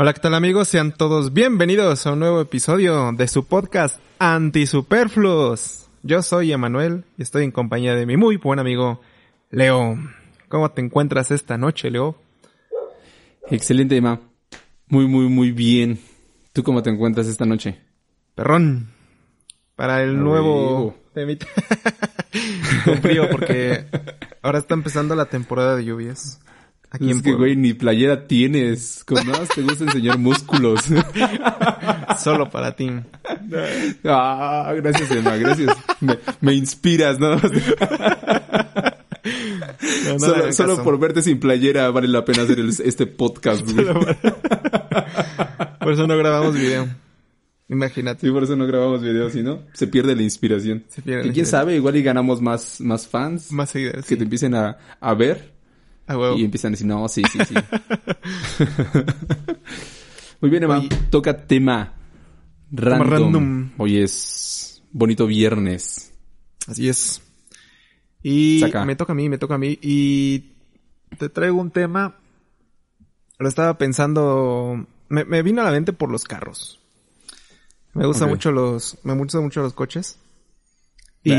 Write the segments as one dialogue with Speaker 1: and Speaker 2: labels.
Speaker 1: Hola, ¿qué tal amigos? Sean todos bienvenidos a un nuevo episodio de su podcast Antisuperfluos. Yo soy Emanuel y estoy en compañía de mi muy buen amigo Leo. ¿Cómo te encuentras esta noche, Leo?
Speaker 2: Excelente, Emma. Muy, muy, muy bien. ¿Tú cómo te encuentras esta noche?
Speaker 1: Perrón. Para el nuevo temita. Con frío porque ahora está empezando la temporada de lluvias.
Speaker 2: Aquí es que, güey, ni playera tienes. Con nada te gusta enseñar músculos.
Speaker 1: Solo para ti.
Speaker 2: Ah, gracias, Emma, gracias. Me, inspiras, ¿no? solo, por verte sin playera vale la pena hacer este podcast, güey.
Speaker 1: por eso no grabamos video. Imagínate.
Speaker 2: Sí, por eso no grabamos video, si no, se pierde la inspiración. Se pierde quién sabe, igual y ganamos más, más fans.
Speaker 1: Más seguidores.
Speaker 2: Que te empiecen a, a ver y empiezan a decir, no, sí, sí, sí. Muy bien, Emma. Toca tema random. Hoy es bonito viernes.
Speaker 1: Así es. Y me toca a mí, me toca a mí. Y te traigo un tema. Lo estaba pensando. Me, vino a la mente por los carros. Me gusta mucho los. Me gustan mucho los coches.
Speaker 2: y...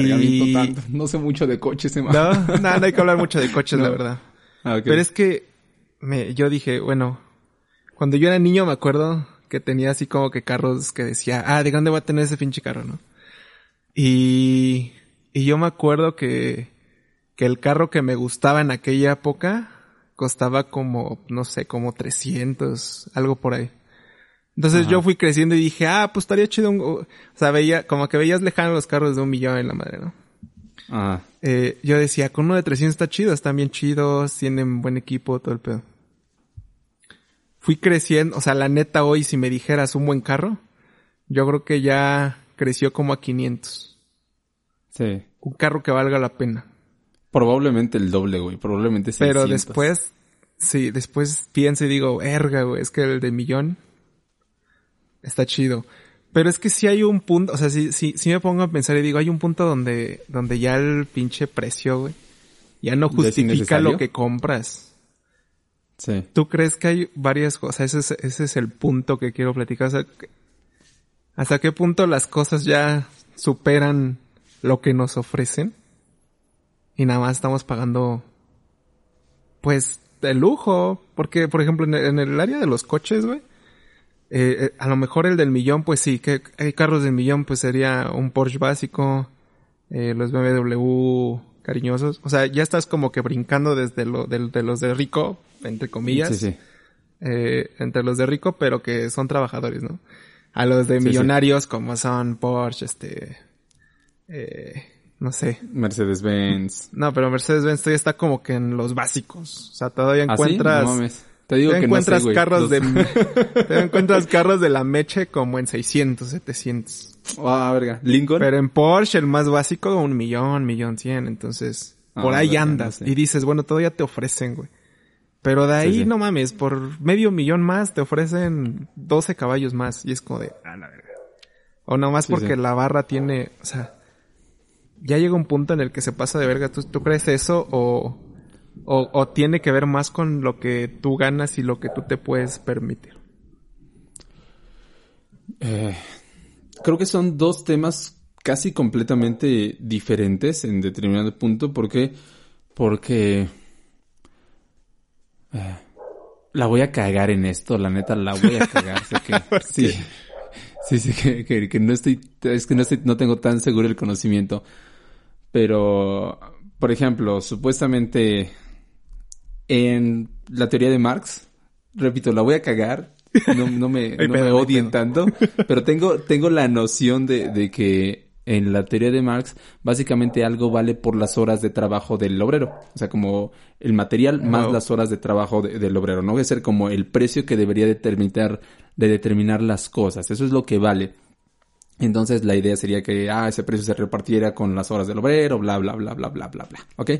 Speaker 2: No sé mucho de coches, Emma.
Speaker 1: No, no, hay que hablar mucho de coches, la verdad. Ah, Pero es que me, yo dije, bueno, cuando yo era niño me acuerdo que tenía así como que carros que decía, ah, ¿de dónde voy a tener ese pinche carro, no? Y, y yo me acuerdo que, que el carro que me gustaba en aquella época costaba como, no sé, como 300, algo por ahí. Entonces yo fui creciendo y dije, ah, pues estaría chido un, o sea, veía, como que veías lejano los carros de un millón en la madre, ¿no? Eh, yo decía, con uno de 300 está chido, están bien chidos, tienen buen equipo, todo el pedo. Fui creciendo, o sea, la neta hoy, si me dijeras un buen carro, yo creo que ya creció como a 500.
Speaker 2: Sí.
Speaker 1: Un carro que valga la pena.
Speaker 2: Probablemente el doble, güey, probablemente 600.
Speaker 1: Pero después, sí, después pienso y digo, erga, güey, es que el de millón está chido. Pero es que sí hay un punto, o sea, sí, sí, sí me pongo a pensar y digo, hay un punto donde, donde ya el pinche precio, güey, ya no justifica lo que compras.
Speaker 2: Sí.
Speaker 1: ¿Tú crees que hay varias cosas? Ese es, ese es el punto que quiero platicar. O sea, ¿hasta qué punto las cosas ya superan lo que nos ofrecen? Y nada más estamos pagando, pues, el lujo. Porque, por ejemplo, en el área de los coches, güey, eh, eh, a lo mejor el del millón, pues sí, que hay carros del millón, pues sería un Porsche básico, eh, los BMW cariñosos. O sea, ya estás como que brincando desde lo, de, los de rico, entre comillas. Sí, sí. Eh, entre los de rico, pero que son trabajadores, ¿no? A los de millonarios, como son Porsche, este, eh, no sé.
Speaker 2: Mercedes-Benz.
Speaker 1: No, pero Mercedes-Benz todavía está como que en los básicos. O sea, todavía ¿Ah, encuentras...
Speaker 2: Te digo que
Speaker 1: encuentras
Speaker 2: no
Speaker 1: carros de te encuentras carros de la Meche como en 600, 700.
Speaker 2: Ah, verga. Lincoln.
Speaker 1: Pero en Porsche el más básico un millón, millón cien, entonces ah, por ahí andas y dices, bueno, todavía te ofrecen, güey. Pero de ahí no mames, por medio millón más te ofrecen 12 caballos más y es como de, ah, la verga. O nomás porque la barra tiene, o sea, ya llega un punto en el que se pasa de verga. ¿Tú, tú crees eso o o, tiene que ver más con lo que tú ganas y lo que tú te puedes permitir?
Speaker 2: Eh, creo que son dos temas casi completamente diferentes en determinado punto. ¿Por qué? Porque... Eh, la voy a cagar en esto, la neta la voy a cagar. sé que, sí, sí, sí, que, que, no estoy, es que no estoy, no tengo tan seguro el conocimiento. Pero, por ejemplo, supuestamente en la teoría de Marx, repito, la voy a cagar, no, no me, no me odien tanto, pero tengo, tengo la noción de, de que en la teoría de Marx, básicamente algo vale por las horas de trabajo del obrero. O sea, como el material más las horas de trabajo del obrero. No debe ser como el precio que debería determinar, de determinar las cosas. Eso es lo que vale. Entonces la idea sería que, ah, ese precio se repartiera con las horas del obrero, bla, bla, bla, bla, bla, bla, bla. ¿Ok?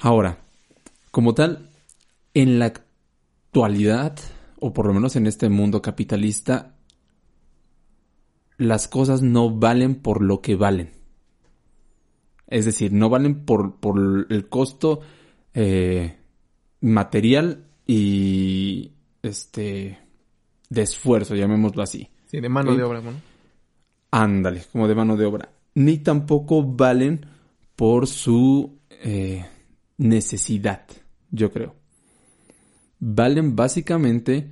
Speaker 2: Ahora, como tal, en la actualidad, o por lo menos en este mundo capitalista, las cosas no valen por lo que valen. Es decir, no valen por, por el costo eh, material y este de esfuerzo, llamémoslo así.
Speaker 1: Sí, de mano de obra, ¿no?
Speaker 2: Ándale, como de mano de obra. Ni tampoco valen por su eh, necesidad, yo creo. Valen básicamente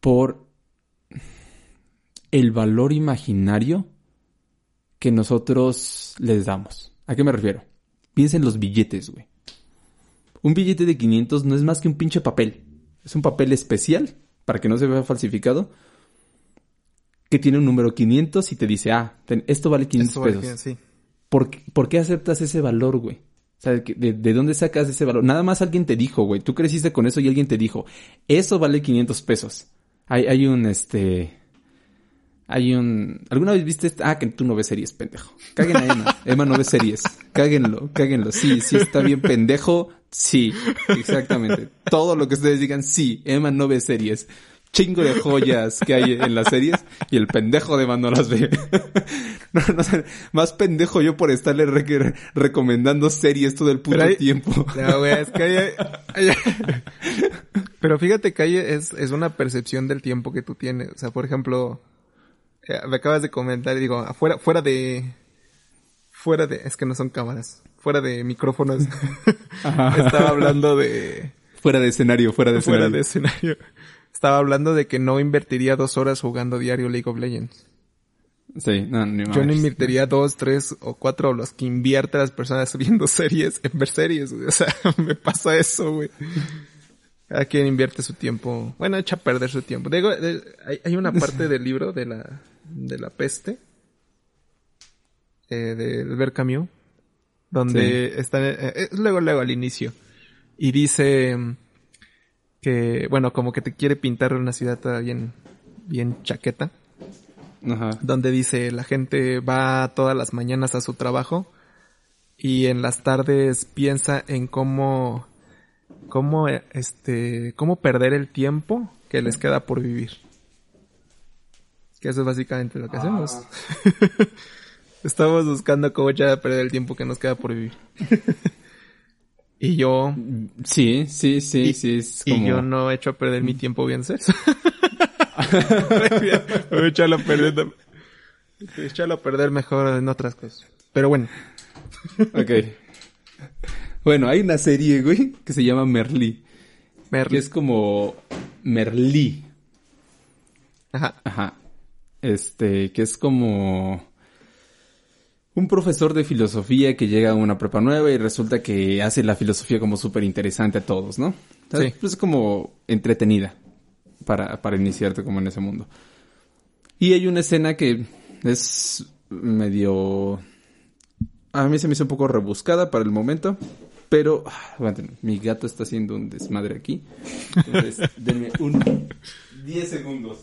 Speaker 2: por el valor imaginario que nosotros les damos. ¿A qué me refiero? Piensa en los billetes, güey. Un billete de 500 no es más que un pinche papel. Es un papel especial para que no se vea falsificado que tiene un número 500 y te dice, ah, esto vale 500 pesos. sí. ¿Por, qué aceptas ese valor, güey? O sea, ¿de, ¿de, dónde sacas ese valor? Nada más alguien te dijo, güey. Tú creciste con eso y alguien te dijo, eso vale 500 pesos. Hay, hay un, este... Hay un... ¿Alguna vez viste? Ah, que tú no ves series, pendejo. Caguen a Emma. Emma no ve series. Cáguenlo, cáguenlo. Sí, sí, está bien pendejo. Sí, exactamente. Todo lo que ustedes digan, sí. Emma no ve series chingo de joyas que hay en las series y el pendejo de Emma no las ve. no, no, más pendejo yo por estarle recomendando series todo el puto tiempo.
Speaker 1: No, güey, es que hay, Pero fíjate que hay, es, es una percepción del tiempo que tú tienes. O sea, por ejemplo, eh, me acabas de comentar y digo, afuera, fuera de, fuera de, es que no son cámaras, fuera de micrófonos. Estaba hablando de...
Speaker 2: Fuera de escenario, fuera de
Speaker 1: escenario. Fuera de escenario estaba hablando de que no invertiría dos horas jugando diario League of Legends.
Speaker 2: Sí, no, ni
Speaker 1: Yo no invertiría dos, tres o cuatro los que invierte las personas viendo series, en ver series, O sea, me pasa eso, güey. Cada quien invierte su tiempo. Bueno, echa a perder su tiempo. Digo, hay, una parte del libro de la, de la peste, eh, de Albert Camus, donde está, eh, luego, luego al inicio. Y dice, que, bueno, como que te quiere pintar una ciudad toda bien, bien chaqueta. Ajá. Donde dice, la gente va todas las mañanas a su trabajo y en las tardes piensa en cómo, cómo, este, cómo perder el tiempo que les queda por vivir. Que eso es básicamente lo que hacemos. Ah. Estamos buscando cómo echar a perder el tiempo que nos queda por vivir. Y yo...
Speaker 2: Sí, sí, sí, sí. Es
Speaker 1: como... Y yo no he hecho a perder mi tiempo bien sexo. A echarlo a perder. Echarlo a perder mejor en otras cosas. Pero bueno.
Speaker 2: ok. Bueno, hay una serie, güey, que se llama Merlí. Merlí. Que es como Merlí. Ajá. Ajá. Este, que es como un profesor de filosofía que llega a una prepa nueva y resulta que hace la filosofía como súper interesante a todos, ¿no? Sí. Pues es como entretenida para, para iniciarte como en ese mundo. Y hay una escena que es medio... A mí se me hizo un poco rebuscada para el momento, pero... Ah, mi gato está haciendo un desmadre aquí. Entonces, denme un 10 segundos.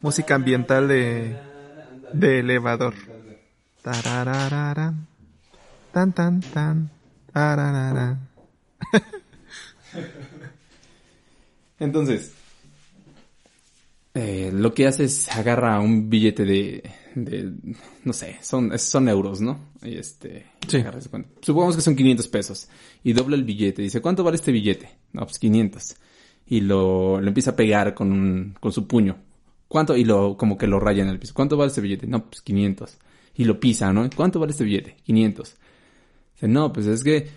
Speaker 1: Música ambiental de, de elevador. Tan, tan, tan.
Speaker 2: Entonces, eh, lo que hace es agarra un billete de, de no sé, son, son euros, ¿no? Y este, sí. supongamos que son 500 pesos. Y dobla el billete. Dice, ¿cuánto vale este billete? No, pues 500. Y lo, lo empieza a pegar con, un, con su puño. ¿Cuánto? Y lo, como que lo raya en el piso. ¿Cuánto vale este billete? No, pues 500 y lo pisa, ¿no? ¿Cuánto vale este billete? 500. Dice, no, pues es que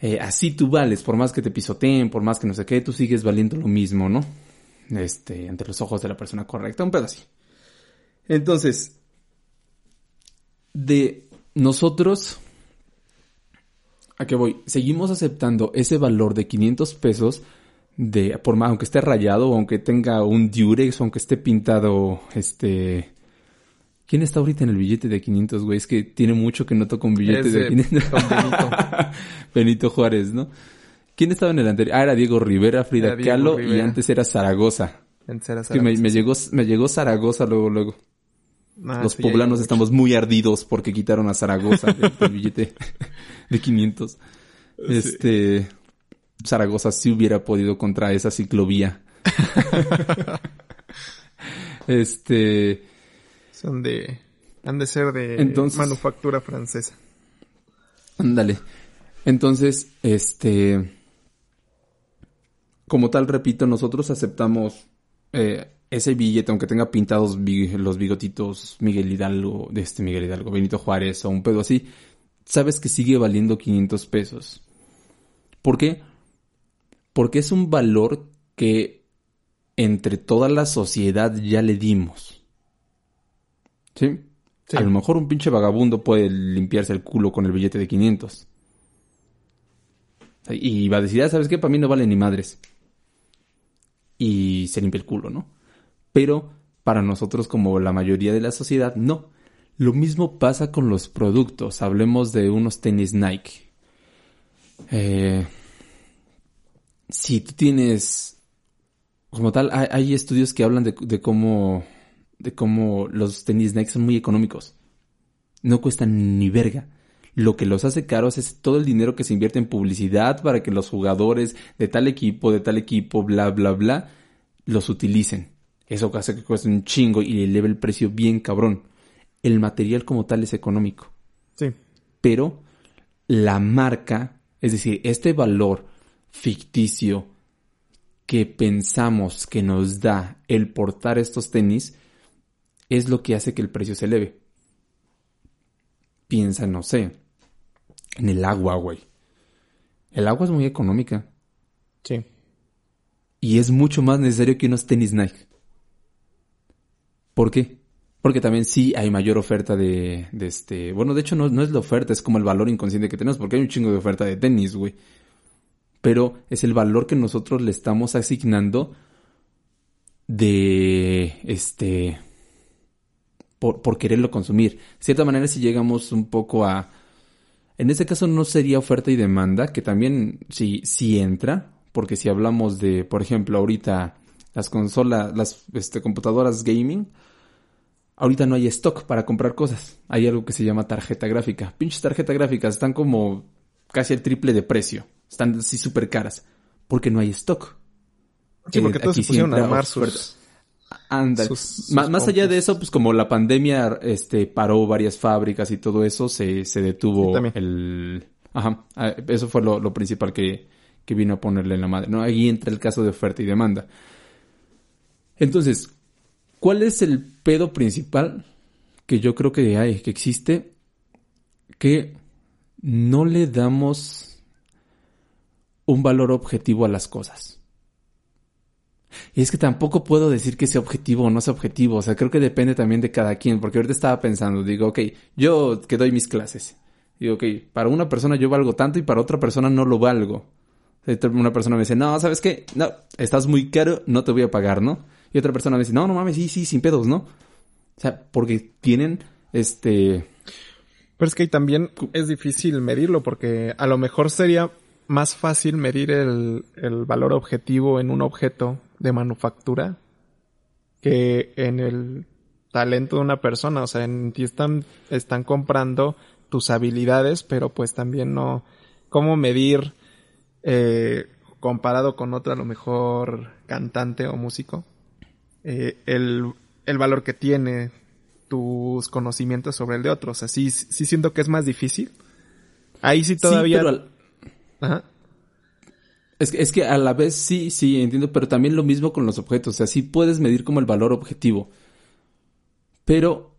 Speaker 2: eh, así tú vales, por más que te pisoteen, por más que no sé qué, tú sigues valiendo lo mismo, ¿no? Este, ante los ojos de la persona correcta, un pedo así. Entonces, de nosotros, ¿a qué voy? Seguimos aceptando ese valor de 500 pesos de, por más, aunque esté rayado, aunque tenga un durex, aunque esté pintado, este, ¿Quién está ahorita en el billete de 500, güey? Es que tiene mucho que no toca un billete de 500. Benito. Benito Juárez, ¿no? ¿Quién estaba en el anterior? Ah, era Diego Rivera, Frida Kahlo y antes era Zaragoza. Antes era Zaragoza. me, llegó, me llegó Zaragoza luego, luego. Ah, Los poblanos estamos muy ardidos porque quitaron a Zaragoza del, billete de 500. Este, Zaragoza sí hubiera podido contra esa ciclovía. este,
Speaker 1: son de... Han de ser de manufactura francesa.
Speaker 2: Ándale. Entonces, este... Como tal, repito, nosotros aceptamos eh, ese billete, aunque tenga pintados los bigotitos Miguel Hidalgo, de este Miguel Hidalgo, Benito Juárez o un pedo así, sabes que sigue valiendo 500 pesos. ¿Por qué? Porque es un valor que entre toda la sociedad ya le dimos. ¿Sí? A lo mejor un pinche vagabundo puede limpiarse el culo con el billete de 500. Y va a decir, ah, ¿sabes qué? Para mí no vale ni madres. Y se limpia el culo, ¿no? Pero para nosotros, como la mayoría de la sociedad, no. Lo mismo pasa con los productos. Hablemos de unos tenis Nike. Eh, si tú tienes, como tal, hay, estudios que hablan de, cómo, de cómo los tenis Nike son muy económicos. No cuestan ni verga. Lo que los hace caros es todo el dinero que se invierte en publicidad para que los jugadores de tal equipo, de tal equipo, bla, bla, bla, los utilicen. Eso hace que cueste un chingo y le eleve el precio bien cabrón. El material como tal es económico.
Speaker 1: Sí.
Speaker 2: Pero la marca, es decir, este valor ficticio que pensamos que nos da el portar estos tenis, es lo que hace que el precio se eleve. Piensa, no sé, en el agua, güey. El agua es muy económica.
Speaker 1: Sí.
Speaker 2: Y es mucho más necesario que unos tenis Nike. ¿Por qué? Porque también sí hay mayor oferta de, de este... Bueno, de hecho no, no es la oferta, es como el valor inconsciente que tenemos, porque hay un chingo de oferta de tenis, güey. Pero es el valor que nosotros le estamos asignando de, este... Por, por quererlo consumir. De cierta manera, si llegamos un poco a... En este caso no sería oferta y demanda, que también sí, sí entra, porque si hablamos de, por ejemplo, ahorita las consolas, las este, computadoras gaming, ahorita no hay stock para comprar cosas. Hay algo que se llama tarjeta gráfica. Pinches tarjetas gráficas están como casi el triple de precio. Están así súper caras. Porque no hay stock.
Speaker 1: Sí, porque todos se pusieron a armar sus...
Speaker 2: Anda. más, allá de eso, pues como la pandemia este, paró varias fábricas y todo eso, se, se detuvo el... Ajá, eso fue lo, principal que, que vino a ponerle en la madre. ¿no? Ahí entra el caso de oferta y demanda. Entonces, ¿Cuál es el pedo principal que yo creo que hay, que existe? Que no le damos un valor objetivo a las cosas. Y es que tampoco puedo decir que sea objetivo o no sea objetivo. O sea, creo que depende también de cada quien. Porque ahorita estaba pensando, digo, ok, yo que doy mis clases. Digo, ok, para una persona yo valgo tanto y para otra persona no lo valgo. Una persona me dice, no, ¿sabes qué? No, estás muy caro, no te voy a pagar, ¿no? Y otra persona me dice, no, no mames, sí, sí, sin pedos, ¿no? O sea, porque tienen este...
Speaker 1: Pero es que también es difícil medirlo porque a lo mejor sería más fácil medir el, valor objetivo en un objeto de manufactura que en el talento de una persona. O sea, en ti están, están comprando tus habilidades, pero pues también no... ¿Cómo medir eh, comparado con otro a lo mejor cantante o músico? Eh, el, valor que tiene tus conocimientos sobre el de otros. O sí, siento que es más difícil. Ahí sí todavía...
Speaker 2: Ajá. Es que, es que a la vez sí, sí, entiendo, pero también lo mismo con los objetos. O sea, sí puedes medir como el valor objetivo. Pero,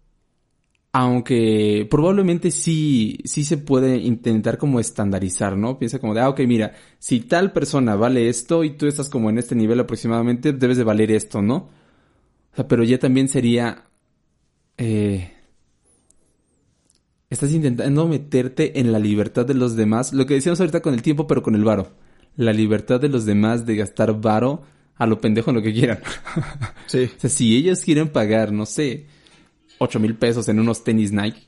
Speaker 2: aunque probablemente sí, sí se puede intentar como estandarizar, ¿no? Piensa como de, ah, ok, mira, si tal persona vale esto y tú estás como en este nivel aproximadamente, debes de valer esto, ¿no? pero ya también sería... Eh, estás intentando meterte en la libertad de los demás. Lo que decíamos ahorita con el tiempo, pero con el varo. La libertad de los demás de gastar varo a lo pendejo en lo que quieran.
Speaker 1: Sí.
Speaker 2: o sea, si ellos quieren pagar, no sé, ocho mil pesos en unos tenis Nike,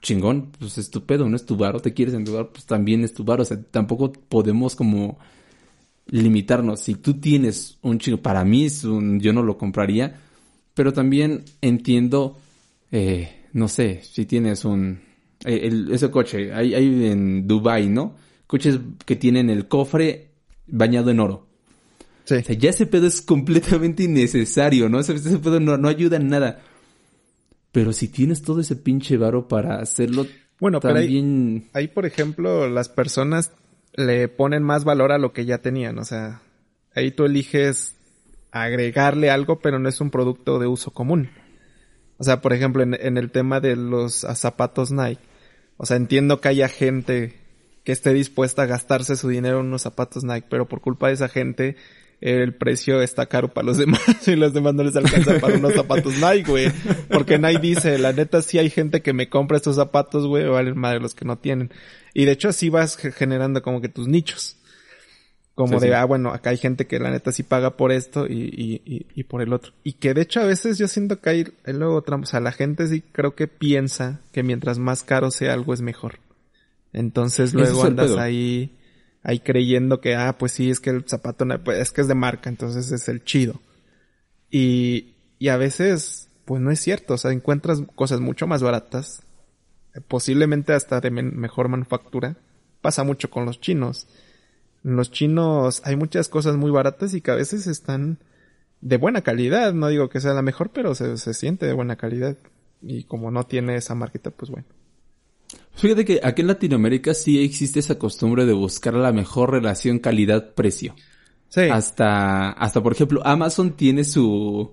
Speaker 2: chingón, pues es tu pedo, no es tu varo, te quieres endudar, pues también es tu varo. O sea, tampoco podemos como limitarnos. Si tú tienes un chingo, para mí es un, yo no lo compraría, pero también entiendo, eh, no sé, si tienes un, eh, ese coche, hay, hay en Dubai, ¿no? Coches que tienen el cofre bañado en oro.
Speaker 1: Sí.
Speaker 2: O sea, ya ese pedo es completamente innecesario, ¿no? Ese, pedo no, no, ayuda en nada. Pero si tienes todo ese pinche varo para hacerlo
Speaker 1: bueno, también... pero ahí, por ejemplo, las personas le ponen más valor a lo que ya tenían. O sea, ahí tú eliges agregarle algo, pero no es un producto de uso común. O sea, por ejemplo, en, el tema de los zapatos Nike, o sea, entiendo que haya gente que esté dispuesta a gastarse su dinero en unos zapatos Nike, pero por culpa de esa gente el precio está caro para los demás y los demás no les alcanza para unos zapatos Nike, güey. Porque Nike dice, la neta sí hay gente que me compra estos zapatos, güey, valen de los que no tienen. Y de hecho así vas generando como que tus nichos. Como de, ah, bueno, acá hay gente que la neta sí paga por esto y, y, y, por el otro. Y que de hecho a veces yo siento que hay luego otra, o sea, la gente sí creo que piensa que mientras más caro sea algo es mejor. Entonces luego andas ahí, ahí creyendo que, ah, pues sí, es que el zapato, pues, es que es de marca, entonces es el chido. Y, y a veces, pues no es cierto, o sea, encuentras cosas mucho más baratas, posiblemente hasta de mejor manufactura. Pasa mucho con los chinos los chinos hay muchas cosas muy baratas y que a veces están de buena calidad. No digo que sea la mejor, pero se, siente de buena calidad. Y como no tiene esa marquita, pues bueno.
Speaker 2: Fíjate que aquí en Latinoamérica sí existe esa costumbre de buscar la mejor relación calidad-precio. Sí. Hasta, hasta por ejemplo, Amazon tiene su,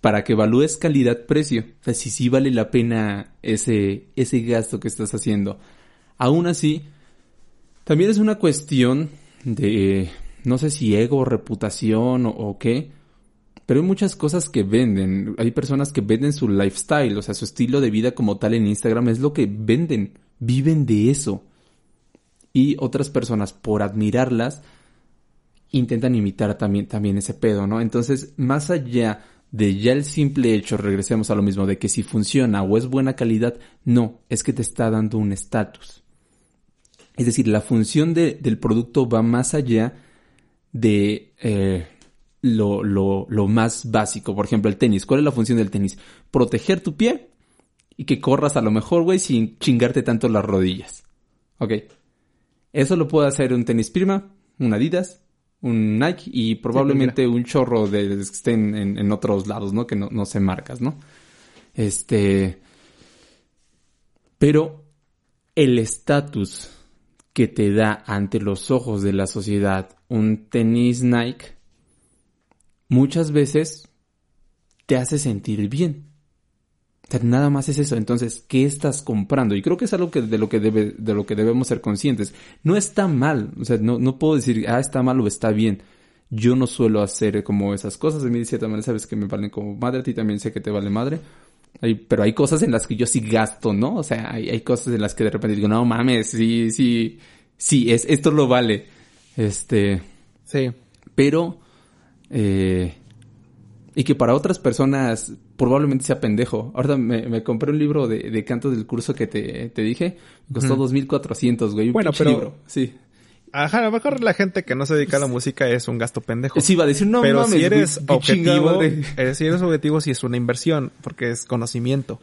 Speaker 2: para que evalúes calidad-precio. O sea, si sí vale la pena ese, ese gasto que estás haciendo. Aún así, también es una cuestión de, no sé si ego, reputación o, qué, pero hay muchas cosas que venden. Hay personas que venden su lifestyle, o sea, su estilo de vida como tal en Instagram es lo que venden, viven de eso. Y otras personas, por admirarlas, intentan imitar también, también ese pedo, ¿no? Entonces, más allá de ya el simple hecho, regresemos a lo mismo, de que si funciona o es buena calidad, no, es que te está dando un estatus. Es decir, la función del producto va más allá de eh, lo, lo, más básico. Por ejemplo, el tenis. ¿Cuál es la función del tenis? Proteger tu pie y que corras a lo mejor, güey, sin chingarte tanto las rodillas. Ok. Eso lo puede hacer un tenis Prima, un Adidas, un Nike y probablemente un chorro de, que estén en, otros lados, ¿no? Que no, no se marcas, ¿no? Este. Pero el estatus que te da ante los ojos de la sociedad un tenis Nike, muchas veces te hace sentir bien. nada más es eso. Entonces, ¿qué estás comprando? Y creo que es algo que de lo que debe, de lo que debemos ser conscientes. No está mal. O sea, no, no puedo decir, ah, está mal o está bien. Yo no suelo hacer como esas cosas. De mí, de cierta manera, sabes que me valen como madre. A ti también sé que te vale madre pero hay cosas en las que yo sí gasto, ¿no? O sea, hay, hay cosas en las que de repente digo, no mames, sí, sí, sí, es, esto lo vale. Este.
Speaker 1: Sí.
Speaker 2: Pero, eh, y que para otras personas probablemente sea pendejo. Ahora me, me compré un libro de, de canto del curso que te, te dije. Costó 2400, güey.
Speaker 1: Bueno, pero. Sí. Ajá, a lo mejor la gente que no se dedica a la música es un gasto pendejo.
Speaker 2: Sí, va a decir, no
Speaker 1: Pero si eres objetivo, eh, si eres objetivo, sí es una inversión, porque es conocimiento.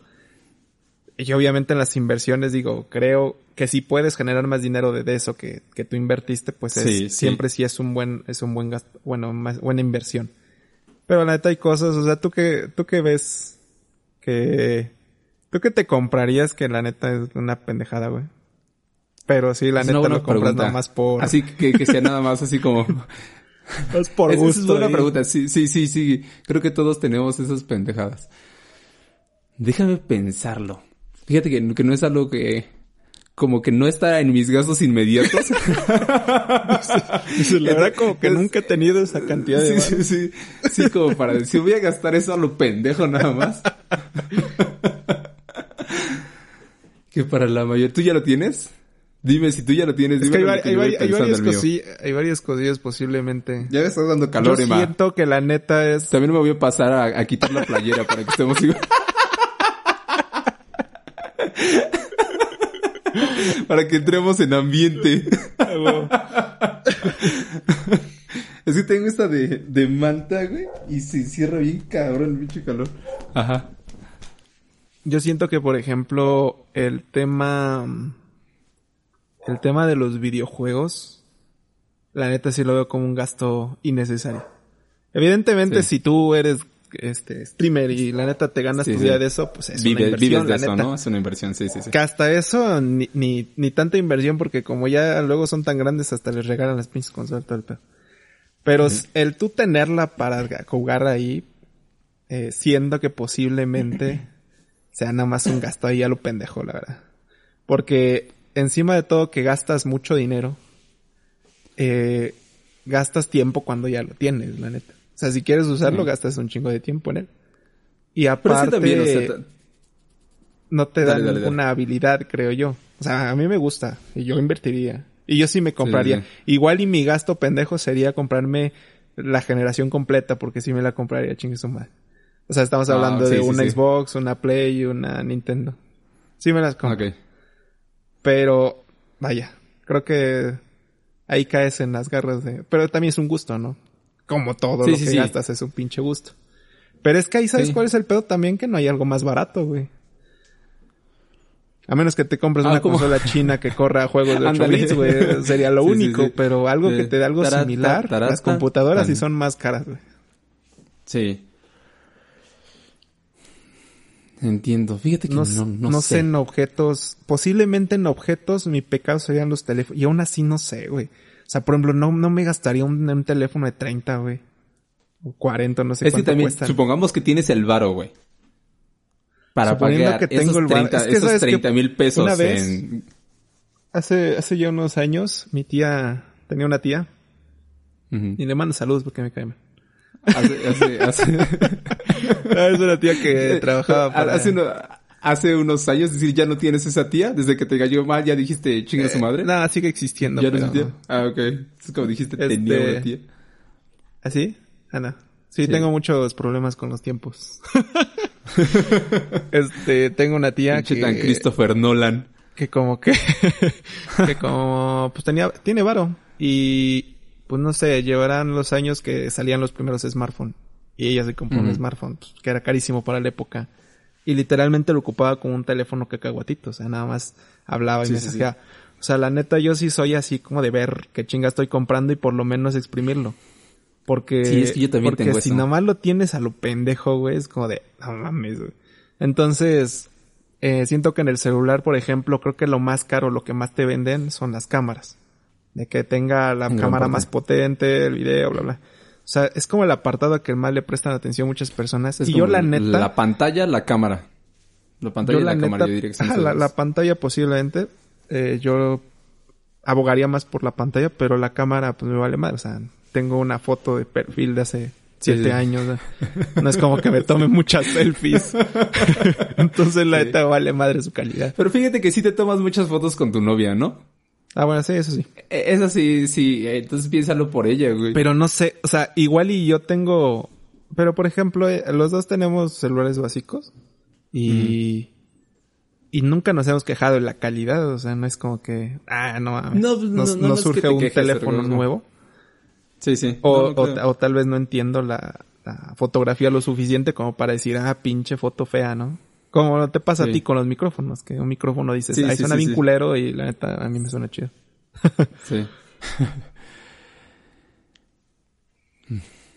Speaker 1: Y obviamente en las inversiones digo, creo que si puedes generar más dinero de, eso que, que tú invertiste, pues es, siempre sí. es un buen, es un buen gasto, bueno, más, buena inversión. Pero la neta hay cosas, o sea, tú que, tú que ves que, tú que te comprarías que la neta es una pendejada, güey. Pero sí, la neta lo compras nada más por...
Speaker 2: Así que, que sea nada más así como...
Speaker 1: es por gusto.
Speaker 2: es buena pregunta. Sí, sí, sí, sí. Creo que todos tenemos esas pendejadas. Déjame pensarlo. Fíjate que, que no es algo que... Como que no está en mis gastos inmediatos.
Speaker 1: la verdad como que nunca he tenido esa cantidad de...
Speaker 2: Sí, sí, sí. Sí, como para decir, voy a gastar eso a lo pendejo nada más. que para la mayoría... ¿Tú ya lo tienes? Dime, si tú ya lo tienes, dime.
Speaker 1: hay, hay, varias cosillas, hay varias cosillas posiblemente.
Speaker 2: Ya me estás dando calor,
Speaker 1: Yo siento que la neta es...
Speaker 2: También me voy a pasar a, quitar la playera para que estemos igual. para que entremos en ambiente. es que tengo esta de, de manta, güey, y se cierra bien cabrón el bicho calor.
Speaker 1: Ajá. Yo siento que, por ejemplo, el tema el tema de los videojuegos, la neta sí lo veo como un gasto innecesario. Evidentemente, si tú eres este streamer y la neta te ganas tu vida de eso, pues es una inversión. Vives de eso, ¿no?
Speaker 2: Es una inversión, sí, sí, sí.
Speaker 1: Que hasta eso, ni, ni, tanta inversión, porque como ya luego son tan grandes, hasta les regalan las pinches consolas todo el pedo. Pero el tú tenerla para jugar ahí, eh, siendo que posiblemente sea nada más un gasto ahí a lo pendejo, la verdad. Porque encima de todo que gastas mucho dinero, eh, gastas tiempo cuando ya lo tienes, la neta. O sea, si quieres usarlo, gastas un chingo de tiempo en él. Y aparte, también, no te da ninguna habilidad, creo yo. O sea, a mí me gusta y yo invertiría. Y yo sí me compraría. Igual y mi gasto pendejo sería comprarme la generación completa porque sí me la compraría, chingue su madre. O sea, estamos ah, hablando de una Xbox, una Play y una Nintendo. Sí me las compro. Pero, vaya, creo que ahí caes en las garras de... Pero también es un gusto, ¿no? Como todo lo que gastas es un pinche gusto. Pero es que ahí sabes cuál es el pedo también, que no hay algo más barato, güey. A menos que te compres ah, una consola china que corra juegos de 8 bits, güey. Sería lo único. pero algo que te dé algo similar. las computadoras sí son más caras, güey.
Speaker 2: Sí. Entiendo. Fíjate que no, no,
Speaker 1: no, sé. en objetos. Posiblemente en objetos mi pecado serían los teléfonos. Y aún así no sé, güey. O sea, por ejemplo, no, no me gastaría un, teléfono de 30, güey. O 40, no sé es cuánto que también,
Speaker 2: Supongamos que tienes el varo, güey. Para pagar que tengo esos el 30, es que esos 30 mil pesos una vez, en...
Speaker 1: Hace, hace ya unos años, mi tía... Tenía una tía. Y le mando saludos porque me cae
Speaker 2: Hace, hace, hace...
Speaker 1: Ah, es una tía que trabajaba para...
Speaker 2: Hace, hace unos años, es decir, ya no tienes esa tía, desde que te cayó mal, ya dijiste chinga su eh, madre.
Speaker 1: Nada, sigue existiendo.
Speaker 2: ¿Ya no tía? Ah, ok. Es como dijiste, este... tenía una tía.
Speaker 1: ¿Así? ¿Ah, Ana. Sí, tengo muchos problemas con los tiempos. este, tengo una tía
Speaker 2: que... tan Christopher Nolan.
Speaker 1: Que como que... que como... Pues tenía... Tiene varo. Y... Pues no sé, llevarán los años que salían los primeros smartphones. Y ella se compró un smartphone, pues, que era carísimo para la época. Y literalmente lo ocupaba como un teléfono cacahuatito. O sea, nada más hablaba y me decía... O sea, la neta, yo sí soy así como de ver qué chinga estoy comprando y por lo menos exprimirlo. Porque, sí, es que yo también porque si nomás lo tienes a lo pendejo, güey, es como de, no mames, güey. Entonces, eh, siento que en el celular, por ejemplo, creo que lo más caro, lo que más te venden son las cámaras. De que tenga la cámara más potente, el video, bla, bla. O sea, es como el apartado que más le prestan atención muchas personas. y yo la neta...
Speaker 2: La pantalla, la cámara. La pantalla y la, cámara, yo diría
Speaker 1: que la, la, pantalla posiblemente. Eh, yo abogaría más por la pantalla, pero la cámara pues me vale más. O sea, tengo una foto de perfil de hace siete años. ¿no? es como que me tome muchas selfies. Entonces la neta vale madre su calidad.
Speaker 2: Pero fíjate que sí te tomas muchas fotos con tu novia, ¿no?
Speaker 1: Ah, bueno, sí, eso sí.
Speaker 2: E, eso sí, sí. Entonces piénsalo por ella, güey.
Speaker 1: Pero no sé, o sea, igual y yo tengo... Pero, por ejemplo, eh, los dos tenemos celulares básicos. Y... Y nunca nos hemos quejado de la calidad. O sea, no es como que... Ah, no, no, no, no, surge un teléfono nuevo.
Speaker 2: Sí, sí.
Speaker 1: O, o, tal vez no entiendo la, fotografía lo suficiente como para decir, ah, pinche foto fea, ¿no? Como no te pasa a ti con los micrófonos, que un micrófono dices, ah, suena bien culero y la neta a mí me suena chido.
Speaker 2: sí.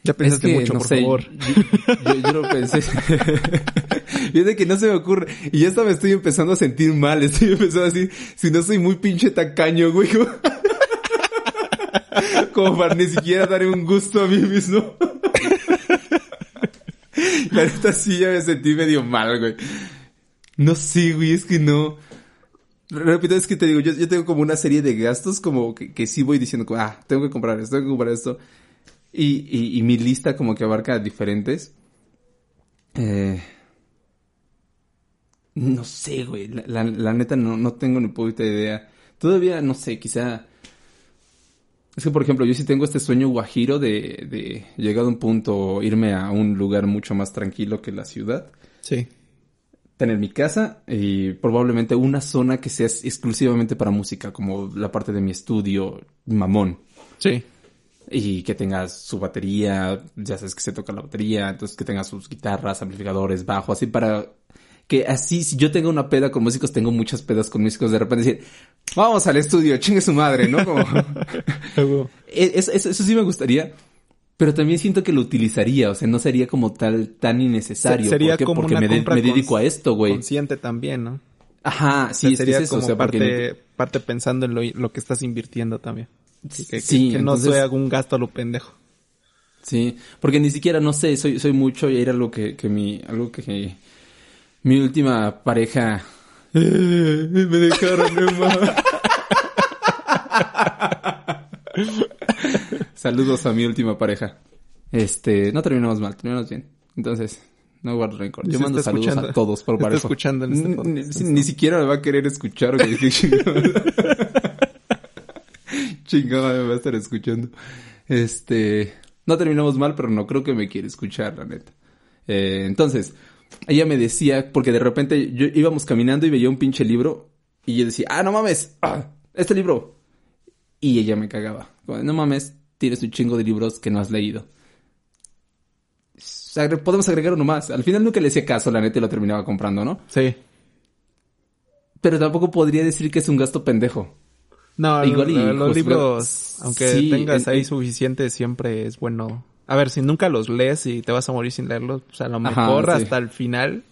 Speaker 1: Ya pensaste mucho, por favor.
Speaker 2: Yo, yo, lo pensé. Fíjate que no se me ocurre. Y ya hasta me estoy empezando a sentir mal. Estoy empezando a decir, si no soy muy pinche tacaño, güey. Como para ni siquiera darle un gusto a mí mismo. La neta sí ya me sentí medio mal, güey. No sé, güey, es que no. Repito, es que te digo, yo, yo tengo como una serie de gastos como que, que sí voy diciendo, ah, tengo que comprar esto, tengo que comprar esto. Y, y, y mi lista como que abarca diferentes. Eh, no sé, güey. La, la, neta no, no tengo ni puta idea. Todavía, no sé, quizá es que, por ejemplo, yo sí tengo este sueño guajiro de, de llegado a un punto irme a un lugar mucho más tranquilo que la ciudad.
Speaker 1: Sí.
Speaker 2: Tener mi casa y probablemente una zona que sea exclusivamente para música, como la parte de mi estudio, mamón.
Speaker 1: Sí.
Speaker 2: Y que tenga su batería, ya sabes que se toca la batería, entonces que tenga sus guitarras, amplificadores, bajo, así para que así, si yo tengo una peda con músicos, tengo muchas pedas con músicos, de repente decir, vamos al estudio, chingue su madre, ¿no? Como... E, eso, eso, sí me gustaría, pero también siento que lo utilizaría, o sea, no sería como tal tan innecesario.
Speaker 1: Sería como
Speaker 2: porque
Speaker 1: me,
Speaker 2: me, dedico a esto, güey.
Speaker 1: Consciente también, ¿no?
Speaker 2: Ajá, sí,
Speaker 1: sería como parte, parte pensando en lo, lo, que estás invirtiendo también. que, sí, que, no sea algún gasto a lo pendejo.
Speaker 2: Sí, porque ni siquiera, no sé, soy, soy mucho y era algo que, que mi, algo que mi última pareja me dejaron, Saludos a mi última pareja. Este, no terminamos mal, terminamos bien. Entonces, no guardo rencor. Yo mando saludos a todos por
Speaker 1: para escuchando en
Speaker 2: este ni, siquiera me va a querer escuchar. Chingada me va a estar escuchando. Este, no terminamos mal, pero no creo que me quiere escuchar, la neta. Eh, entonces, ella me decía, porque de repente yo íbamos caminando y veía un pinche libro y yo decía, ah, no mames, ah, este libro. Y ella me cagaba. No mames, tienes un chingo de libros que no has leído. Podemos agregar uno más. Al final nunca le hacía caso, la neta, y lo terminaba comprando, ¿no?
Speaker 1: Sí.
Speaker 2: Pero tampoco podría decir que es un gasto pendejo.
Speaker 1: No, Igual los libros, aunque tengas ahí suficiente, siempre es bueno a ver, si nunca los lees y te vas a morir sin leerlos, pues a lo mejor hasta el final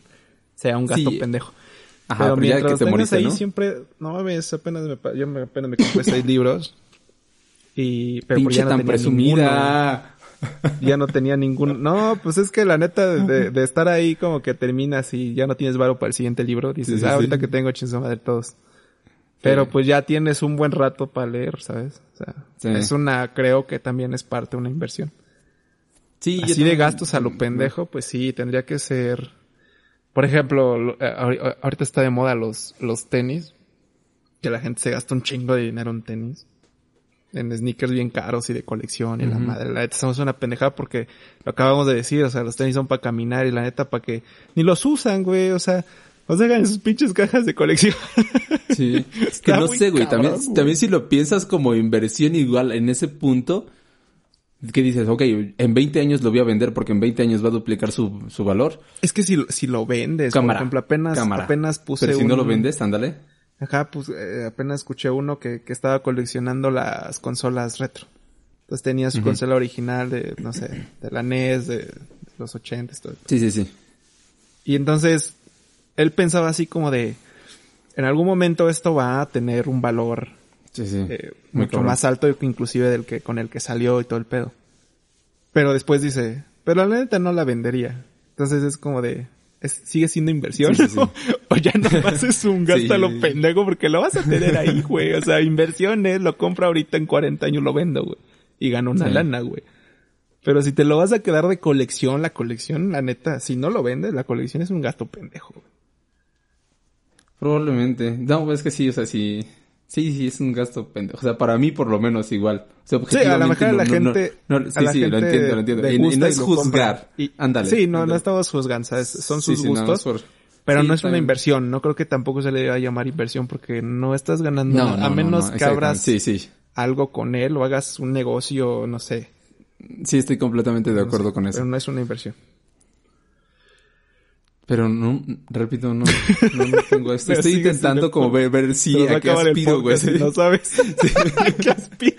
Speaker 1: sea un gasto pendejo. Ajá, pero, mientras que te ahí siempre, no ves, apenas me, yo me, apenas me compré seis libros y
Speaker 2: pero Pinche ya no tan tenía presumida.
Speaker 1: ya no tenía ningún, no, pues es que la neta de, de estar ahí como que terminas y ya no tienes varo para el siguiente libro, dices, ah, ahorita que tengo chinzoma de todos. Pero pues ya tienes un buen rato para leer, ¿sabes? O sea, es una, creo que también es parte de una inversión. Sí, Así de gastos a lo pendejo, pues sí, tendría que ser. Por ejemplo, eh, ahorita está de moda los, los tenis. Que la gente se gasta un chingo de dinero en tenis. En sneakers bien caros y de colección y la madre. La neta estamos una pendejada porque lo acabamos de decir. O sea, los tenis son para caminar y la neta para que ni los usan, güey. O sea, no se hagan sus pinches cajas de colección.
Speaker 2: Sí. es que no sé, güey. También, también si lo piensas como inversión igual en ese punto ¿Qué dices? Ok, en 20 años lo voy a vender porque en 20 años va a duplicar su, su valor.
Speaker 1: Es que si, si lo vendes, por ejemplo, apenas, apenas puse
Speaker 2: Pero si no lo vendes, ándale.
Speaker 1: Ajá, pues eh, apenas escuché uno que, que estaba coleccionando las consolas retro. Entonces tenía su consola original de, no sé, de la NES, de, los 80, todo.
Speaker 2: Sí, sí, sí.
Speaker 1: Y entonces, él pensaba así como de, en algún momento esto va a tener un valor
Speaker 2: Sí, sí.
Speaker 1: Eh, mucho más alto inclusive del que con el que salió y todo el pedo. Pero después dice, pero la neta no la vendería. Entonces es como de, sigue siendo inversión. o ya no es un gasto a lo pendejo porque lo vas a tener ahí, güey. O sea, inversiones, lo compro ahorita en 40 años lo vendo, güey. Y gano una lana, güey. Pero si te lo vas a quedar de colección, la colección, la neta, si no lo vendes, la colección es un gasto pendejo, güey.
Speaker 2: Probablemente. No, es que sí, o sea, sí. Sí, sí, es un gasto pendejo. O sea, para mí por lo menos igual.
Speaker 1: sí, a lo mejor la gente... sí, sí,
Speaker 2: lo entiendo, lo entiendo. Y, no es juzgar. Y, ándale.
Speaker 1: Sí, no, no estamos juzgando, ¿sabes? Son sus gustos. Pero no es una inversión. No creo que tampoco se le deba llamar inversión porque no estás ganando nada. a menos que abras algo con él o hagas un negocio, no sé.
Speaker 2: Sí, estoy completamente de acuerdo con eso.
Speaker 1: Pero no es una inversión.
Speaker 2: Pero no, repito, no, no, tengo esto. Estoy intentando como ver, ver si a qué aspiro, güey.
Speaker 1: No sabes. ¿A qué aspiro?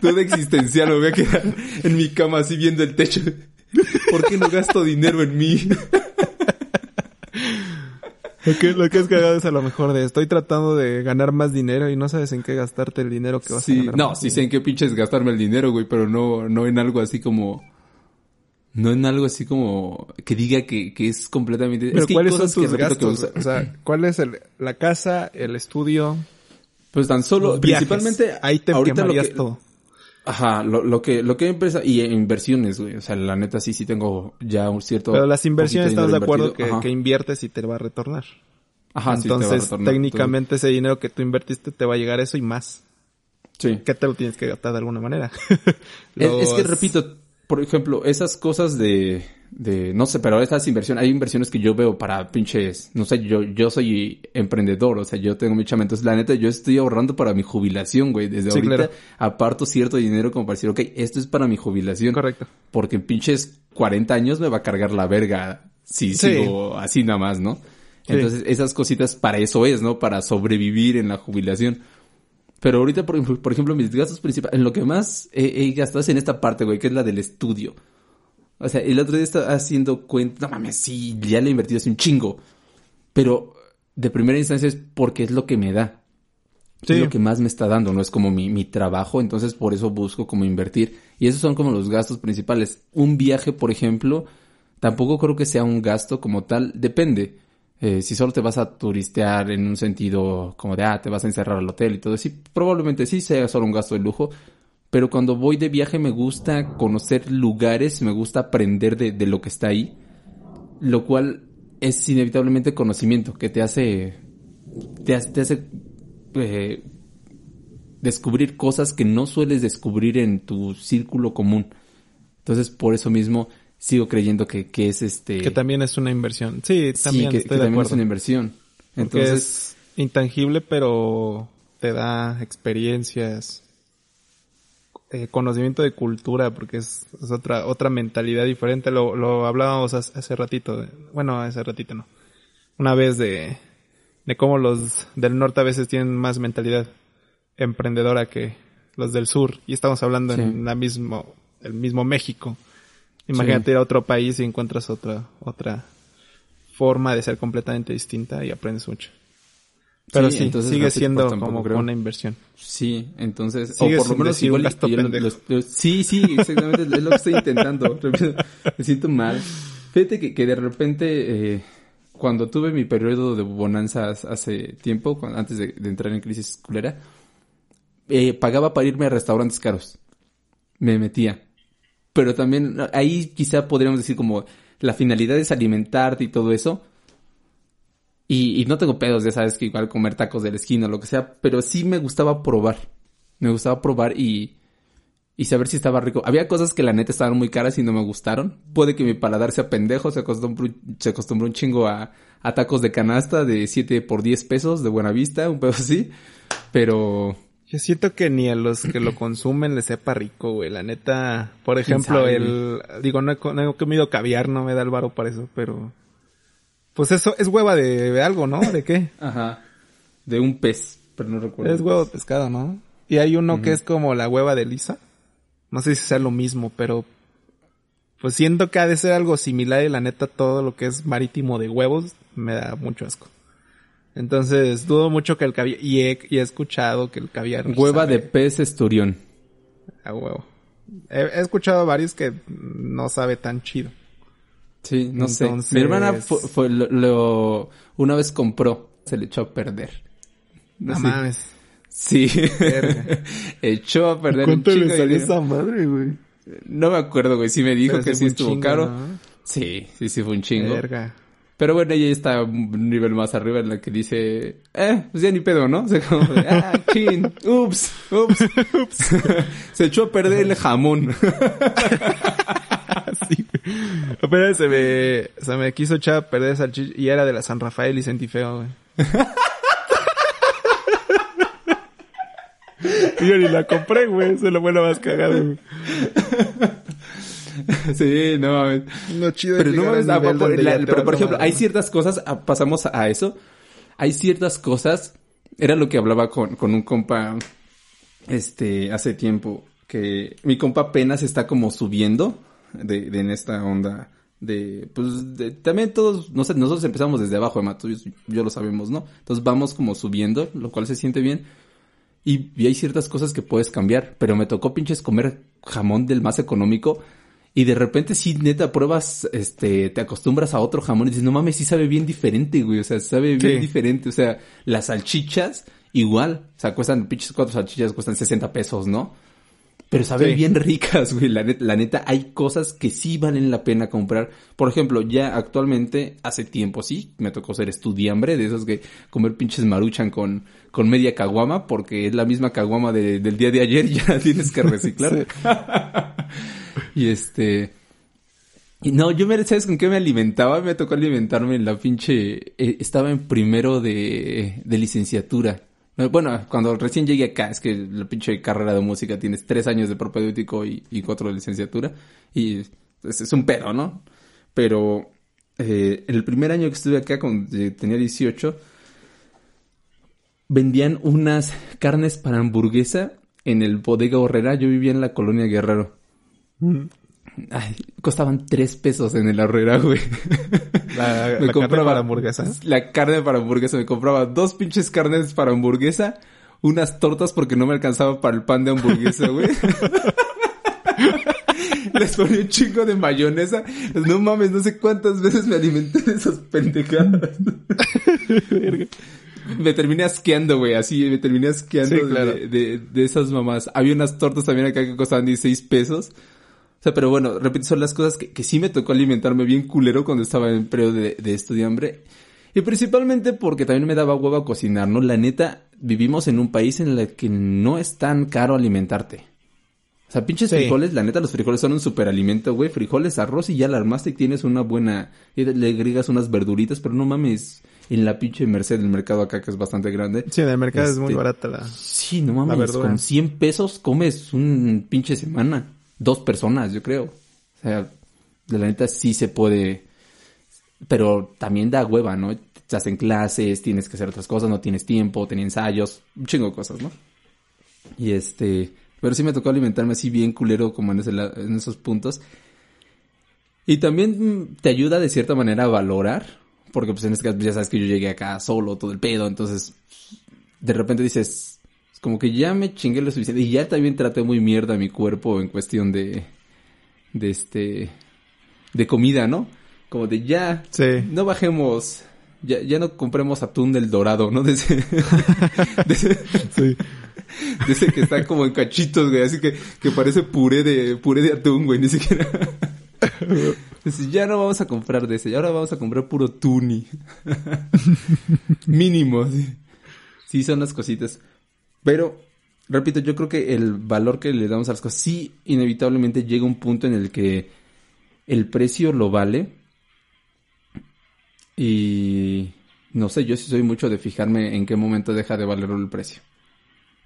Speaker 2: duda existencial, me voy a quedar en mi cama así viendo el techo. ¿Por qué no gasto dinero en mí?
Speaker 1: Lo que, lo que es cagado es a lo mejor de estoy tratando de ganar más dinero y no sabes en qué gastarte el dinero que vas
Speaker 2: a
Speaker 1: ganar.
Speaker 2: No, sí sé en qué pinches gastarme el dinero, güey, pero no, no en algo así como no en algo así como que diga que, que es completamente...
Speaker 1: Pero ¿cuáles son tus gastos? O sea, ¿cuál es el, la casa, el estudio?
Speaker 2: Pues tan solo, principalmente...
Speaker 1: Ahí te ahorita lo que, todo.
Speaker 2: Ajá, lo, lo que, lo que empresa, y inversiones, güey. O sea, la neta sí, sí tengo ya un cierto...
Speaker 1: Pero las inversiones estás de acuerdo que, que, inviertes y te va a retornar. Ajá, Entonces, sí te va a retornar, técnicamente ese dinero que tú invertiste te va a llegar eso y más.
Speaker 2: Sí.
Speaker 1: Que te lo tienes que gastar de alguna manera.
Speaker 2: es que repito, por ejemplo, esas cosas de, de, no sé, pero esas inversiones, hay inversiones que yo veo para pinches, no sé, yo, yo soy emprendedor, o sea, yo tengo mi chama, entonces la neta, yo estoy ahorrando para mi jubilación, güey, desde ahorita aparto cierto dinero como para decir, ok, esto es para mi jubilación.
Speaker 1: Correcto.
Speaker 2: Porque en pinches 40 años me va a cargar la verga si sigo así nada más, ¿no? Entonces, esas cositas para eso es, ¿no? Para sobrevivir en la jubilación. Pero ahorita, por, por ejemplo, mis gastos principales, en lo que más he, gastado es en esta parte, güey, que es la del estudio. O sea, el otro día estaba haciendo cuenta, no mames, sí, ya le he invertido hace un chingo. Pero de primera instancia es porque es lo que me da. es lo que más me está dando, no es como mi, mi trabajo, entonces por eso busco como invertir. Y esos son como los gastos principales. Un viaje, por ejemplo, tampoco creo que sea un gasto como tal, depende. Eh, si solo te vas a turistear en un sentido como de, ah, te vas a encerrar al hotel y todo así, probablemente sí sea solo un gasto de lujo, pero cuando voy de viaje me gusta conocer lugares, me gusta aprender de, de lo que está ahí, lo cual es inevitablemente conocimiento que te hace, te hace, te hace eh, descubrir cosas que no sueles descubrir en tu círculo común. Entonces, por eso mismo sigo creyendo que, que es este...
Speaker 1: Que también es una inversión. Sí, también,
Speaker 2: que, también es una inversión.
Speaker 1: Entonces... es intangible, pero te da experiencias, eh, conocimiento de cultura, porque es, otra, otra mentalidad diferente. Lo, lo hablábamos hace, hace ratito. bueno, hace ratito no. Una vez de, de cómo los del norte a veces tienen más mentalidad emprendedora que los del sur. Y estamos hablando en la mismo, el mismo México. Imagínate ir a otro país y encuentras otra, otra forma de ser completamente distinta y aprendes mucho. Pero sí, sigue siendo como una inversión.
Speaker 2: Sí, entonces, o por lo menos igual Sí, sí, exactamente, es lo que estoy intentando. Me siento mal. Fíjate que, que de repente, eh, cuando tuve mi periodo de bonanzas hace tiempo, antes de, entrar en crisis culera, eh, pagaba para irme a restaurantes caros. Me metía. Pero también ahí quizá podríamos decir como la finalidad es alimentarte y todo eso. Y, y no tengo pedos, ya sabes que igual comer tacos de la esquina o lo que sea, pero sí me gustaba probar. Me gustaba probar y, y saber si estaba rico. Había cosas que la neta estaban muy caras y no me gustaron. Puede que mi paladar sea pendejo, se acostumbró, se acostumbró un chingo a, a tacos de canasta de 7 por 10 pesos de buena vista, un pedo así. Pero...
Speaker 1: Yo siento que ni a los que lo consumen les sepa rico, güey. La neta, por ejemplo, el... Digo, no he, no he, comido caviar, no me da el varo para eso, pero... Pues eso es hueva de, de algo, ¿no? ¿De qué?
Speaker 2: Ajá. De un pez, pero no recuerdo.
Speaker 1: Es huevo de pescado, ¿no? Y hay uno que es como la hueva de lisa. No sé si sea lo mismo, pero pues siento que ha de ser algo similar y la neta todo lo que es marítimo de huevos me da mucho asco. Entonces dudo mucho que el caviar, y he, y he escuchado que el caviar...
Speaker 2: Hueva de pez esturión.
Speaker 1: A huevo. He, escuchado varios que no sabe tan chido.
Speaker 2: Sí, no sé. Mi hermana fue, lo, una vez compró, se le echó a perder.
Speaker 1: No mames.
Speaker 2: Sí. Echó a perder
Speaker 1: ¿Cuánto un le salió esa madre, güey?
Speaker 2: No me acuerdo, güey. Sí me dijo que sí estuvo caro. Sí, sí, sí fue un chingo. Verga. Pero bueno, ella está un nivel más arriba en la que dice, eh, pues ya ni pedo, ¿no? O sea, como, ah, chin, ups, ups, ups. se echó a perder el jamón.
Speaker 1: sí. Apenas se me, se me quiso echar a perder salchicha y era de la San Rafael y sentí feo, güey. Yo ni la compré, güey. Eso es lo bueno más cagado, güey.
Speaker 2: Sí, no
Speaker 1: No chido.
Speaker 2: Pero no mames, pero por ejemplo, hay ciertas cosas, ah, pasamos a eso. Hay ciertas cosas, era lo que hablaba con, con un compa, este, hace tiempo, que mi compa apenas está como subiendo de, de en esta onda de, pues, de, también todos, no sé, nosotros empezamos desde abajo, yo, yo lo sabemos, ¿no? Entonces vamos como subiendo, lo cual se siente bien y, hay ciertas cosas que puedes cambiar, pero me tocó pinches comer jamón del más económico y de repente sí, neta, pruebas, este, te acostumbras a otro jamón y dices, no mames, sí sabe bien diferente, güey, o sea, sabe bien diferente, o sea, las salchichas igual, o sea, cuestan, pinches cuatro salchichas cuestan 60 pesos, ¿no? Pero saben bien ricas, güey. La neta, la neta, hay cosas que sí valen la pena comprar. Por ejemplo, ya actualmente, hace tiempo sí, me tocó ser estudiambre, de esos que comer pinches maruchan con, con media caguama, porque es la misma caguama de, del día de ayer y ya tienes que reciclar. y este... Y no, yo me, ¿sabes con qué me alimentaba? Me tocó alimentarme en la pinche... Eh, estaba en primero de, de licenciatura. Bueno, cuando recién llegué acá, es que la pinche carrera de música tienes tres años de propedéutico y, y cuatro de licenciatura. Y es, un pedo, ¿no? Pero eh, el primer año que estuve acá, cuando tenía 18, vendían unas carnes para hamburguesa en el Bodega Horrera. Yo vivía en la colonia Guerrero. Ay, costaban tres pesos en el Horrera, güey.
Speaker 1: La, me compraba, carne para hamburguesa.
Speaker 2: La carne para hamburguesa. Me compraba dos pinches carnes para hamburguesa, unas tortas porque no me alcanzaba para el pan de hamburguesa, güey. Les ponía un chingo de mayonesa. No mames, no sé cuántas veces me alimenté de esas pendejadas. me terminé asqueando, güey, así, me terminé asqueando de, de, esas mamás. Había unas tortas también acá que costaban 16 pesos. O sea, pero bueno, repito, son las cosas que, que sí me tocó alimentarme bien culero cuando estaba en periodo de, de estudiambre. Y principalmente porque también me daba huevo a cocinar, ¿no? La neta, vivimos en un país en el que no es tan caro alimentarte. O sea, pinches frijoles, la neta, los frijoles son un superalimento, güey. Frijoles, arroz y ya la armaste y tienes una buena... Y le agregas unas verduritas, pero no mames en la pinche Merced del mercado acá que es bastante grande.
Speaker 1: Sí, en el mercado es muy este, barata la.
Speaker 2: Sí, no mames, con 100 pesos comes un pinche semana. Dos personas, yo creo. O sea, de la neta sí se puede. Pero también da hueva, ¿no? Estás en clases, tienes que hacer otras cosas, no tienes tiempo, tenés ensayos, un chingo de cosas, ¿no? Y este. Pero sí me tocó alimentarme así bien culero como en, en esos puntos. Y también te ayuda de cierta manera a valorar porque pues en este caso ya sabes que yo llegué acá solo, todo el pedo, entonces de repente dices, es como que ya me chingué lo suficiente y ya también traté muy mierda mi cuerpo en cuestión de, de este, de comida, ¿no? Como de ya, no bajemos, ya, ya no compremos atún del dorado, ¿no? De ese, de ese, sí. de ese que está como en cachitos, güey, así que, que parece puré de, puré de atún, güey, ni siquiera ya no vamos a comprar de ese, y ahora vamos a comprar puro tuni. Mínimo, sí. Sí, son las cositas. Pero, repito, yo creo que el valor que le damos a las cosas, sí, inevitablemente llega un punto en el que el precio lo vale. Y no sé, yo sí soy mucho de fijarme en qué momento deja de valer el precio.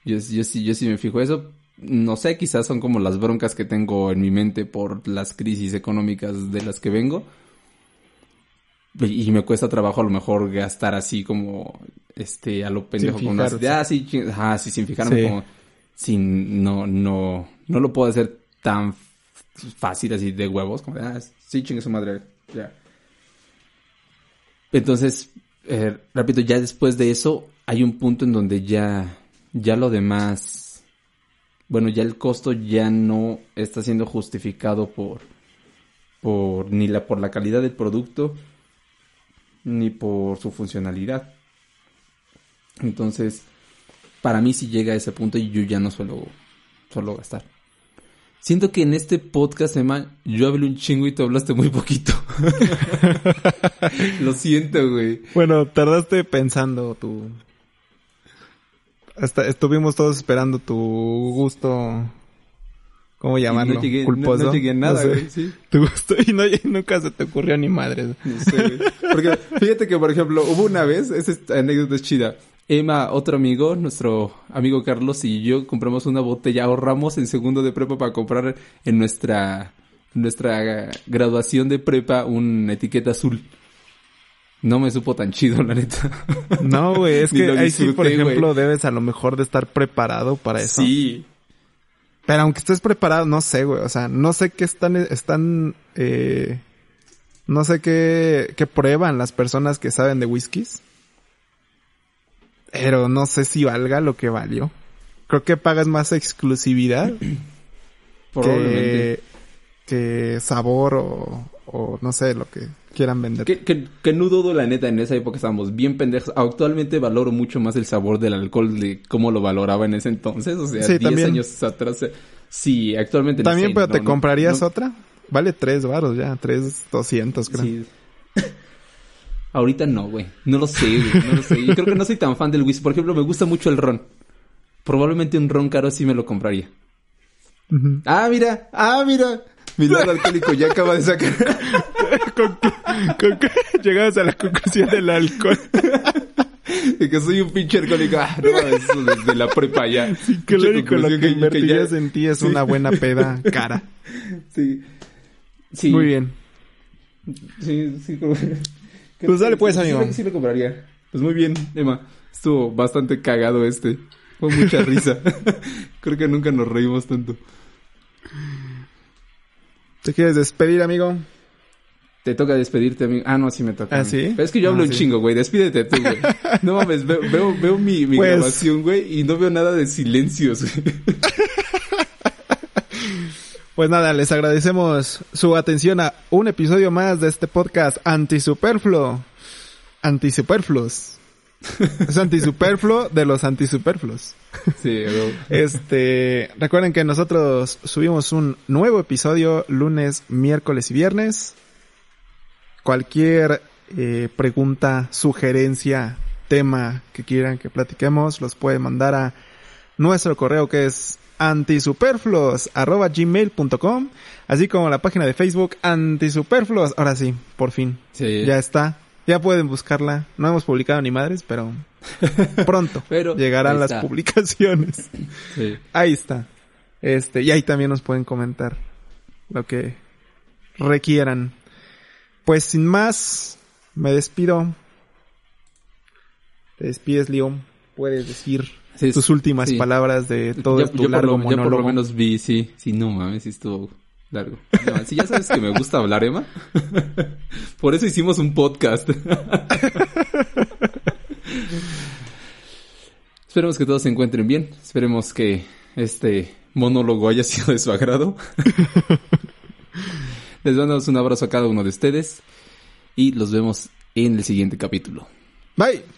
Speaker 2: Yo, yo, sí, yo sí me fijo eso, no sé, quizás son como las broncas que tengo en mi mente por las crisis económicas de las que vengo. Y me cuesta trabajo a lo mejor gastar así como, este, a lo pendejo con las... Ah, sí, ah, sí, sin fijarme como... Sin, no, no, no lo puedo hacer tan fácil así de huevos, como, ah, sí, chingue su madre, ya. Entonces, eh, repito, ya después de eso, hay un punto en donde ya, ya lo demás bueno, ya el costo ya no está siendo justificado por, por ni la, por la calidad del producto ni por su funcionalidad. Entonces, para mí si llega a ese punto y yo ya no suelo, suelo gastar. Siento que en este podcast, Emma, yo hablé un chingo y tú hablaste muy poquito. Lo siento, güey.
Speaker 1: Bueno, tardaste pensando tu, hasta estuvimos todos esperando tu gusto. ¿Cómo llamarlo?
Speaker 2: No llegué, culposo. No, llegué a nada, güey, sí.
Speaker 1: Tu gusto y, no, nunca se te ocurrió ni madre.
Speaker 2: No sé, Porque fíjate que, por ejemplo, hubo una vez, esa anécdota es chida. Emma, otro amigo, nuestro amigo Carlos y yo compramos una botella, ahorramos en segundo de prepa para comprar en nuestra, nuestra graduación de prepa una etiqueta azul no me supo tan chido, la neta.
Speaker 1: No, güey, es que ahí sí, por ejemplo, debes a lo mejor de estar preparado para eso.
Speaker 2: Sí.
Speaker 1: Pero aunque estés preparado, no sé, güey. O sea, no sé qué están, están, eh, no sé qué, qué prueban las personas que saben de whiskies. Pero no sé si valga lo que valió. Creo que pagas más exclusividad. que, que sabor o, o no sé, lo que quieran vender.
Speaker 2: Que, que, no dudo, la neta, en esa época estábamos bien pendejos. Actualmente valoro mucho más el sabor del alcohol de cómo lo valoraba en ese entonces. O sea, 10 años atrás. Sí, actualmente
Speaker 1: También, pero ¿te comprarías otra? Vale tres baros ya, tres doscientos, creo. Sí.
Speaker 2: Ahorita no, güey. No lo sé, güey. No lo sé. Yo creo que no soy tan fan del whisky. Por ejemplo, me gusta mucho el ron. Probablemente un ron caro sí me lo compraría. Ah, mira. Ah, mira. Mi lado alcohólico ya acaba de sacar.
Speaker 1: con, llegamos a la conclusión del alcohol.
Speaker 2: de que soy un pinche alcohólico. Ah, no, eso desde la prepa ya.
Speaker 1: Sí, que lo lo que invertirías en ti es una buena peda cara.
Speaker 2: Sí. Sí.
Speaker 1: Muy bien.
Speaker 2: Sí, sí.
Speaker 1: Pues dale pues, amigo.
Speaker 2: Sí, sí me compraría. Pues muy bien, Emma. Estuvo bastante cagado este. Fue mucha risa. Creo que nunca nos reímos tanto.
Speaker 1: ¿Te quieres despedir, amigo?
Speaker 2: Te toca despedirte, amigo. Ah, no, sí me toca.
Speaker 1: ¿Ah, sí?
Speaker 2: Pero es que yo hablo un chingo, güey. Despídete tú, güey. No mames, veo, veo, veo mi, mi pues... grabación, güey, y no veo nada de silencios, güey.
Speaker 1: Pues nada, les agradecemos su atención a un episodio más de este podcast antisuperfluo. Antisuperfluos. Es antisuperfluo de los antisuperfluos.
Speaker 2: Sí,
Speaker 1: Este, recuerden que nosotros subimos un nuevo episodio lunes, miércoles y viernes. Cualquier eh, pregunta, sugerencia, tema que quieran que platiquemos, los pueden mandar a nuestro correo que es antisuperfluos arroba gmail.com así como la página de Facebook antisuperfluos. Ahora sí, por fin.
Speaker 2: Sí.
Speaker 1: Ya está. Ya pueden buscarla. No hemos publicado ni madres, pero pronto pero llegarán las publicaciones.
Speaker 2: Sí.
Speaker 1: Ahí está. Este, y ahí también nos pueden comentar lo que requieran. Pues sin más, me despido. Te despides, León. Puedes decir tus últimas palabras de todo tu largo monólogo.
Speaker 2: Yo por lo menos vi, sí. Sí, no mames, sí estuvo largo. Si ya sabes que me gusta hablar, Emma. por eso hicimos un podcast. Esperemos que todos se encuentren bien. Esperemos que este monólogo haya sido de su agrado. Les mandamos un abrazo a cada uno de ustedes y los vemos en el siguiente capítulo.
Speaker 1: Bye.